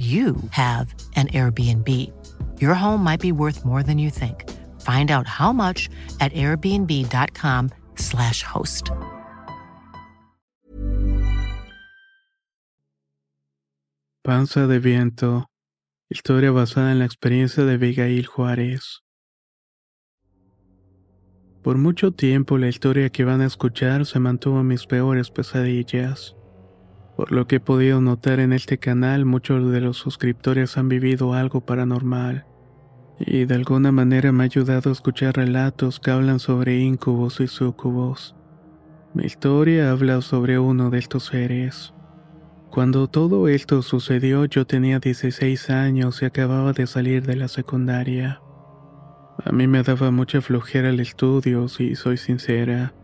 you have an Airbnb. Your home might be worth more than you think. Find out how much at airbnb.com/slash host. Panza de viento. Historia basada en la experiencia de Abigail Juárez. Por mucho tiempo la historia que van a escuchar se mantuvo en mis peores pesadillas. Por lo que he podido notar en este canal, muchos de los suscriptores han vivido algo paranormal. Y de alguna manera me ha ayudado a escuchar relatos que hablan sobre incubos y sucubos. Mi historia habla sobre uno de estos seres. Cuando todo esto sucedió yo tenía 16 años y acababa de salir de la secundaria. A mí me daba mucha flojera el estudio, si soy sincera.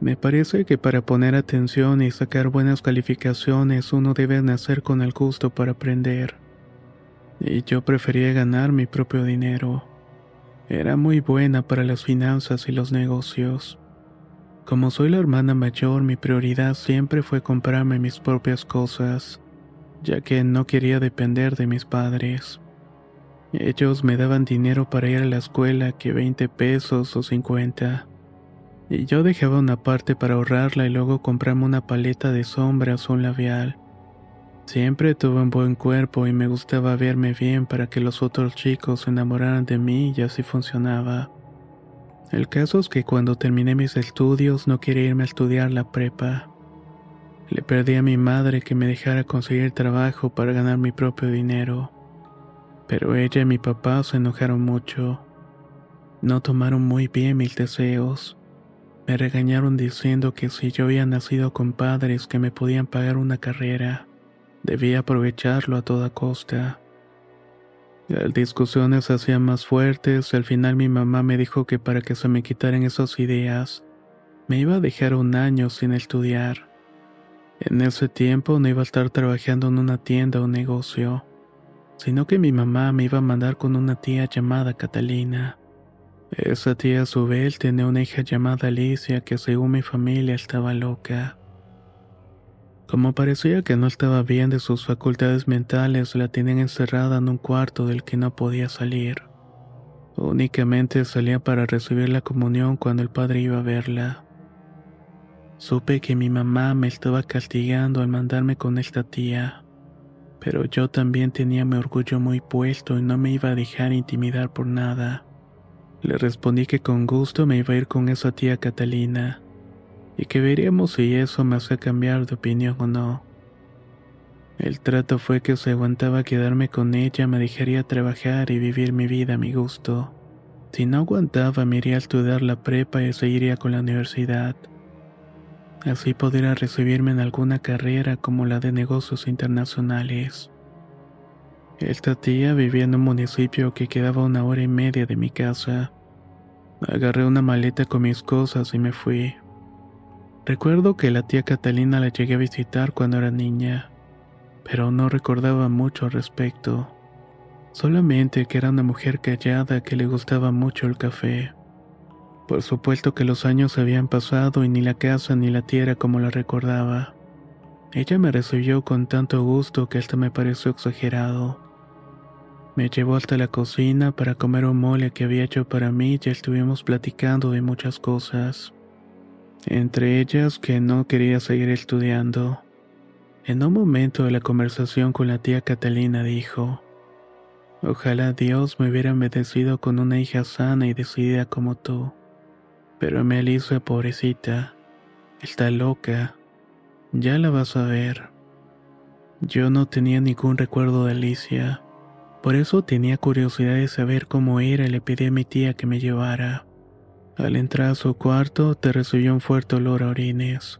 Me parece que para poner atención y sacar buenas calificaciones uno debe nacer con el gusto para aprender. Y yo prefería ganar mi propio dinero. Era muy buena para las finanzas y los negocios. Como soy la hermana mayor, mi prioridad siempre fue comprarme mis propias cosas, ya que no quería depender de mis padres. Ellos me daban dinero para ir a la escuela, que 20 pesos o 50 y yo dejaba una parte para ahorrarla y luego comprarme una paleta de sombras o un labial. Siempre tuve un buen cuerpo y me gustaba verme bien para que los otros chicos se enamoraran de mí y así funcionaba. El caso es que cuando terminé mis estudios no quería irme a estudiar la prepa. Le pedí a mi madre que me dejara conseguir trabajo para ganar mi propio dinero. Pero ella y mi papá se enojaron mucho. No tomaron muy bien mis deseos. Me regañaron diciendo que si yo había nacido con padres que me podían pagar una carrera, debía aprovecharlo a toda costa. Las discusiones se hacían más fuertes y al final mi mamá me dijo que para que se me quitaran esas ideas, me iba a dejar un año sin estudiar. En ese tiempo no iba a estar trabajando en una tienda o negocio, sino que mi mamá me iba a mandar con una tía llamada Catalina. Esa tía a su vez tenía una hija llamada Alicia que según mi familia estaba loca. Como parecía que no estaba bien de sus facultades mentales, la tenían encerrada en un cuarto del que no podía salir. Únicamente salía para recibir la comunión cuando el padre iba a verla. Supe que mi mamá me estaba castigando al mandarme con esta tía, pero yo también tenía mi orgullo muy puesto y no me iba a dejar intimidar por nada. Le respondí que con gusto me iba a ir con esa tía Catalina y que veríamos si eso me hacía cambiar de opinión o no. El trato fue que si aguantaba quedarme con ella me dejaría trabajar y vivir mi vida a mi gusto. Si no aguantaba me iría a estudiar la prepa y seguiría con la universidad. Así podría recibirme en alguna carrera como la de negocios internacionales. Esta tía vivía en un municipio que quedaba una hora y media de mi casa. Agarré una maleta con mis cosas y me fui. Recuerdo que la tía Catalina la llegué a visitar cuando era niña, pero no recordaba mucho al respecto. Solamente que era una mujer callada que le gustaba mucho el café. Por supuesto que los años habían pasado y ni la casa ni la tierra como la recordaba. Ella me recibió con tanto gusto que hasta me pareció exagerado. Me llevó hasta la cocina para comer un mole que había hecho para mí y estuvimos platicando de muchas cosas. Entre ellas que no quería seguir estudiando. En un momento de la conversación con la tía Catalina dijo, Ojalá Dios me hubiera bendecido con una hija sana y decidida como tú. Pero Melissa, pobrecita, está loca. Ya la vas a ver. Yo no tenía ningún recuerdo de Alicia. Por eso tenía curiosidad de saber cómo era y le pedí a mi tía que me llevara. Al entrar a su cuarto te recibió un fuerte olor a orines.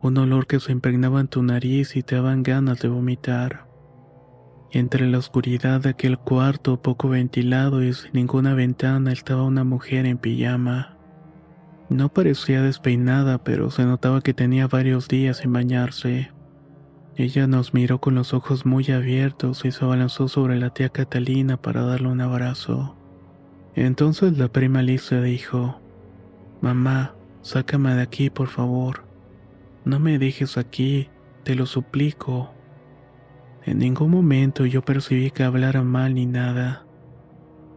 Un olor que se impregnaba en tu nariz y te daban ganas de vomitar. Entre la oscuridad de aquel cuarto poco ventilado y sin ninguna ventana estaba una mujer en pijama. No parecía despeinada, pero se notaba que tenía varios días sin bañarse. Ella nos miró con los ojos muy abiertos y se abalanzó sobre la tía Catalina para darle un abrazo. Entonces la prima Alicia dijo, Mamá, sácame de aquí, por favor. No me dejes aquí, te lo suplico. En ningún momento yo percibí que hablara mal ni nada.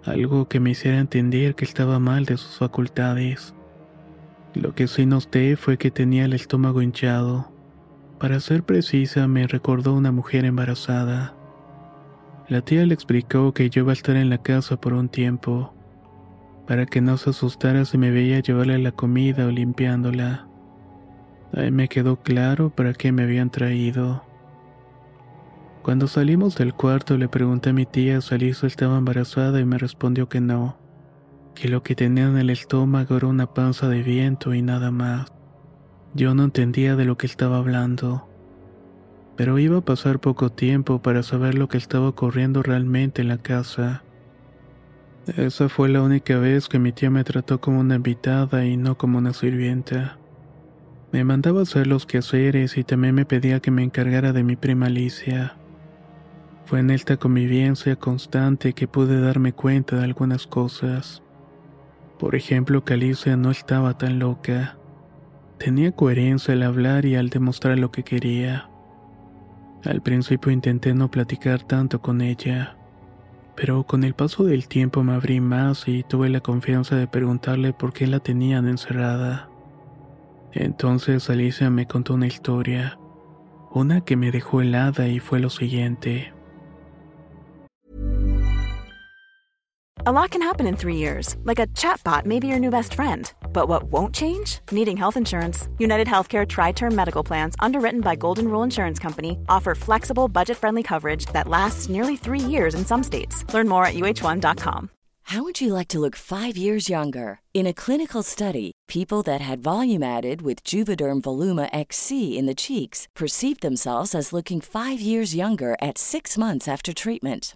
Algo que me hiciera entender que estaba mal de sus facultades. Lo que sí noté fue que tenía el estómago hinchado. Para ser precisa, me recordó una mujer embarazada. La tía le explicó que yo iba a estar en la casa por un tiempo, para que no se asustara si me veía llevarle la comida o limpiándola. Ahí me quedó claro para qué me habían traído. Cuando salimos del cuarto le pregunté a mi tía si Alisa estaba embarazada y me respondió que no que lo que tenía en el estómago era una panza de viento y nada más. Yo no entendía de lo que estaba hablando, pero iba a pasar poco tiempo para saber lo que estaba ocurriendo realmente en la casa. Esa fue la única vez que mi tía me trató como una invitada y no como una sirvienta. Me mandaba hacer los quehaceres y también me pedía que me encargara de mi prima Alicia. Fue en esta convivencia constante que pude darme cuenta de algunas cosas. Por ejemplo, que Alicia no estaba tan loca. Tenía coherencia al hablar y al demostrar lo que quería. Al principio intenté no platicar tanto con ella, pero con el paso del tiempo me abrí más y tuve la confianza de preguntarle por qué la tenían encerrada. Entonces Alicia me contó una historia, una que me dejó helada y fue lo siguiente. A lot can happen in three years, like a chatbot may be your new best friend. But what won't change? Needing health insurance. United Healthcare Tri Term Medical Plans, underwritten by Golden Rule Insurance Company, offer flexible, budget friendly coverage that lasts nearly three years in some states. Learn more at uh1.com. How would you like to look five years younger? In a clinical study, people that had volume added with Juvederm Voluma XC in the cheeks perceived themselves as looking five years younger at six months after treatment.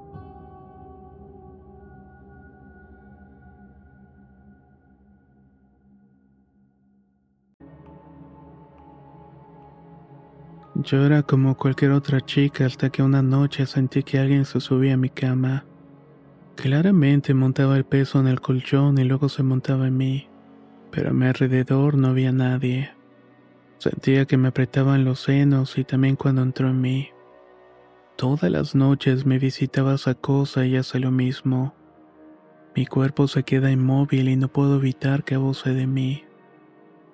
Yo era como cualquier otra chica hasta que una noche sentí que alguien se subía a mi cama. Claramente montaba el peso en el colchón y luego se montaba en mí, pero a mi alrededor no había nadie. Sentía que me apretaban los senos y también cuando entró en mí. Todas las noches me visitaba esa cosa y hace lo mismo. Mi cuerpo se queda inmóvil y no puedo evitar que abuse de mí.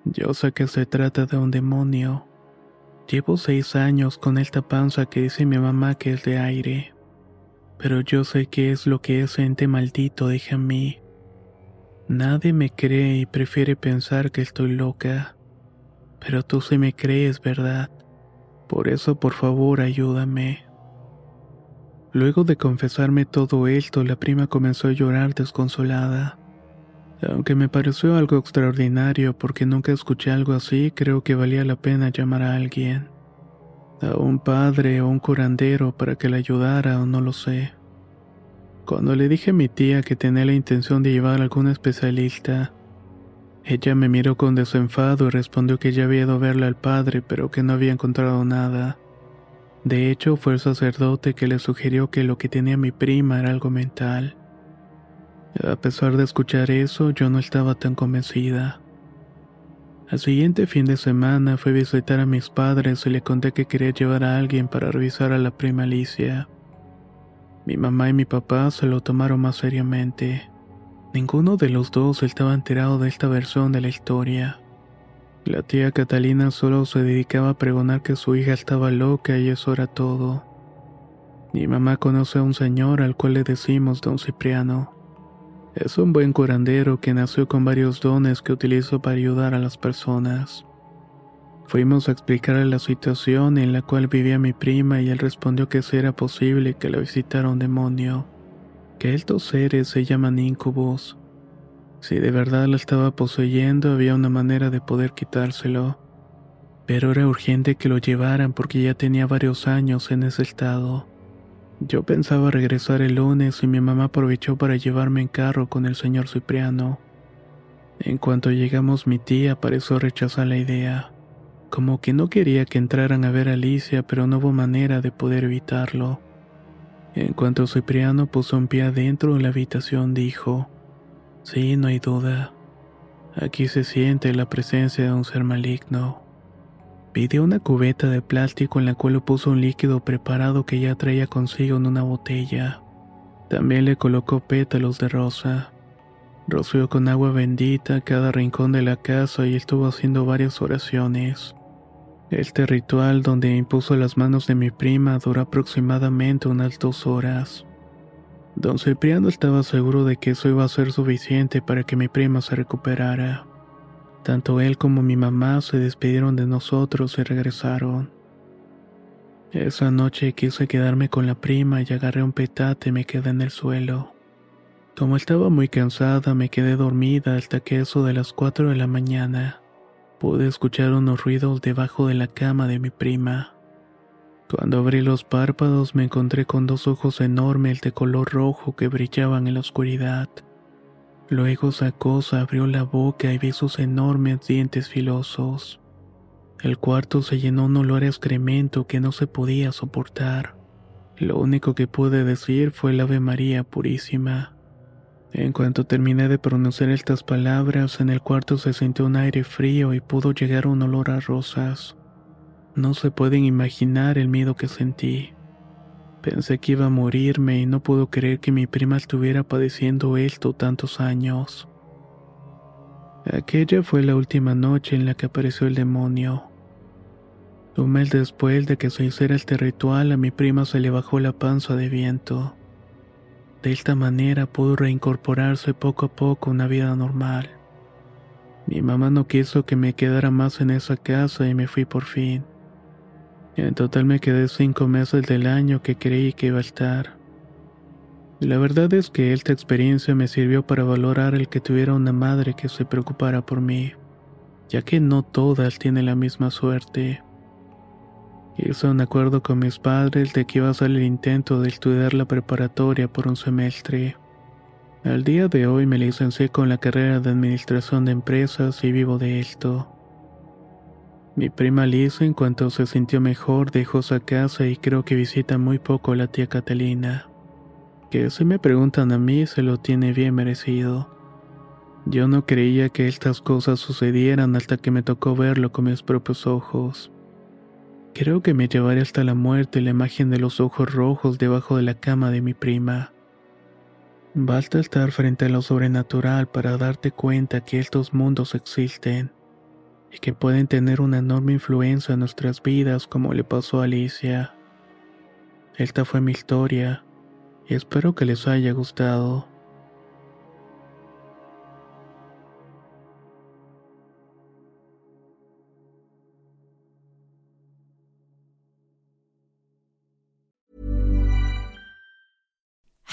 Yo sé que se trata de un demonio. Llevo seis años con esta panza que dice mi mamá que es de aire. Pero yo sé qué es lo que ese ente maldito deja en mí. Nadie me cree y prefiere pensar que estoy loca. Pero tú sí me crees, ¿verdad? Por eso, por favor, ayúdame. Luego de confesarme todo esto, la prima comenzó a llorar desconsolada. Aunque me pareció algo extraordinario porque nunca escuché algo así, creo que valía la pena llamar a alguien. A un padre o un curandero para que la ayudara o no lo sé. Cuando le dije a mi tía que tenía la intención de llevar a algún especialista, ella me miró con desenfado y respondió que ya había ido a verle al padre pero que no había encontrado nada. De hecho, fue el sacerdote que le sugirió que lo que tenía mi prima era algo mental. A pesar de escuchar eso, yo no estaba tan convencida. Al siguiente fin de semana fui a visitar a mis padres y le conté que quería llevar a alguien para revisar a la prima Alicia. Mi mamá y mi papá se lo tomaron más seriamente. Ninguno de los dos estaba enterado de esta versión de la historia. La tía Catalina solo se dedicaba a pregonar que su hija estaba loca y eso era todo. Mi mamá conoce a un señor al cual le decimos don Cipriano. Es un buen curandero que nació con varios dones que utilizó para ayudar a las personas. Fuimos a explicarle la situación en la cual vivía mi prima y él respondió que si era posible que la visitara un demonio, que estos seres se llaman incubos si de verdad la estaba poseyendo, había una manera de poder quitárselo. Pero era urgente que lo llevaran porque ya tenía varios años en ese estado. Yo pensaba regresar el lunes y mi mamá aprovechó para llevarme en carro con el señor Cipriano. En cuanto llegamos mi tía pareció rechazar la idea, como que no quería que entraran a ver a Alicia pero no hubo manera de poder evitarlo. En cuanto Cipriano puso un pie adentro de la habitación dijo, Sí, no hay duda. Aquí se siente la presencia de un ser maligno. Pidió una cubeta de plástico en la cual puso un líquido preparado que ya traía consigo en una botella. También le colocó pétalos de rosa. Roció con agua bendita cada rincón de la casa y estuvo haciendo varias oraciones. Este ritual donde impuso las manos de mi prima duró aproximadamente unas dos horas. Don Cipriano estaba seguro de que eso iba a ser suficiente para que mi prima se recuperara. Tanto él como mi mamá se despidieron de nosotros y regresaron. Esa noche quise quedarme con la prima y agarré un petate y me quedé en el suelo. Como estaba muy cansada, me quedé dormida hasta que eso de las 4 de la mañana pude escuchar unos ruidos debajo de la cama de mi prima. Cuando abrí los párpados me encontré con dos ojos enormes de color rojo que brillaban en la oscuridad. Luego esa cosa abrió la boca y vi sus enormes dientes filosos. El cuarto se llenó un olor a excremento que no se podía soportar. Lo único que pude decir fue el Ave María Purísima. En cuanto terminé de pronunciar estas palabras, en el cuarto se sintió un aire frío y pudo llegar un olor a rosas. No se pueden imaginar el miedo que sentí. Pensé que iba a morirme y no puedo creer que mi prima estuviera padeciendo esto tantos años. Aquella fue la última noche en la que apareció el demonio. Un mes después de que se hiciera este ritual, a mi prima se le bajó la panza de viento. De esta manera pudo reincorporarse poco a poco a una vida normal. Mi mamá no quiso que me quedara más en esa casa y me fui por fin. En total me quedé cinco meses del año que creí que iba a estar. la verdad es que esta experiencia me sirvió para valorar el que tuviera una madre que se preocupara por mí, ya que no todas tienen la misma suerte. Hice un acuerdo con mis padres de que iba a hacer el intento de estudiar la preparatoria por un semestre. Al día de hoy me licencié con la carrera de Administración de Empresas y vivo de esto. Mi prima Lisa en cuanto se sintió mejor dejó su casa y creo que visita muy poco a la tía Catalina. Que si me preguntan a mí se lo tiene bien merecido. Yo no creía que estas cosas sucedieran hasta que me tocó verlo con mis propios ojos. Creo que me llevaré hasta la muerte la imagen de los ojos rojos debajo de la cama de mi prima. Basta estar frente a lo sobrenatural para darte cuenta que estos mundos existen y que pueden tener una enorme influencia en nuestras vidas como le pasó a Alicia. Esta fue mi historia y espero que les haya gustado.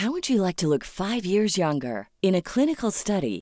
How would you like to look five years younger? In a clinical study,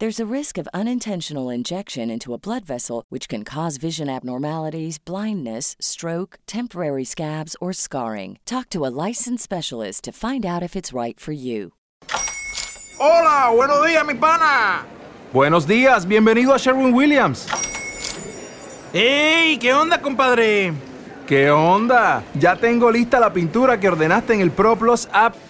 There's a risk of unintentional injection into a blood vessel, which can cause vision abnormalities, blindness, stroke, temporary scabs, or scarring. Talk to a licensed specialist to find out if it's right for you. Hola, buenos días, mi pana. Buenos días, bienvenido a Sherwin Williams. ¡Ey! ¿Qué onda, compadre? ¿Qué onda? Ya tengo lista la pintura que ordenaste en el ProPlus app.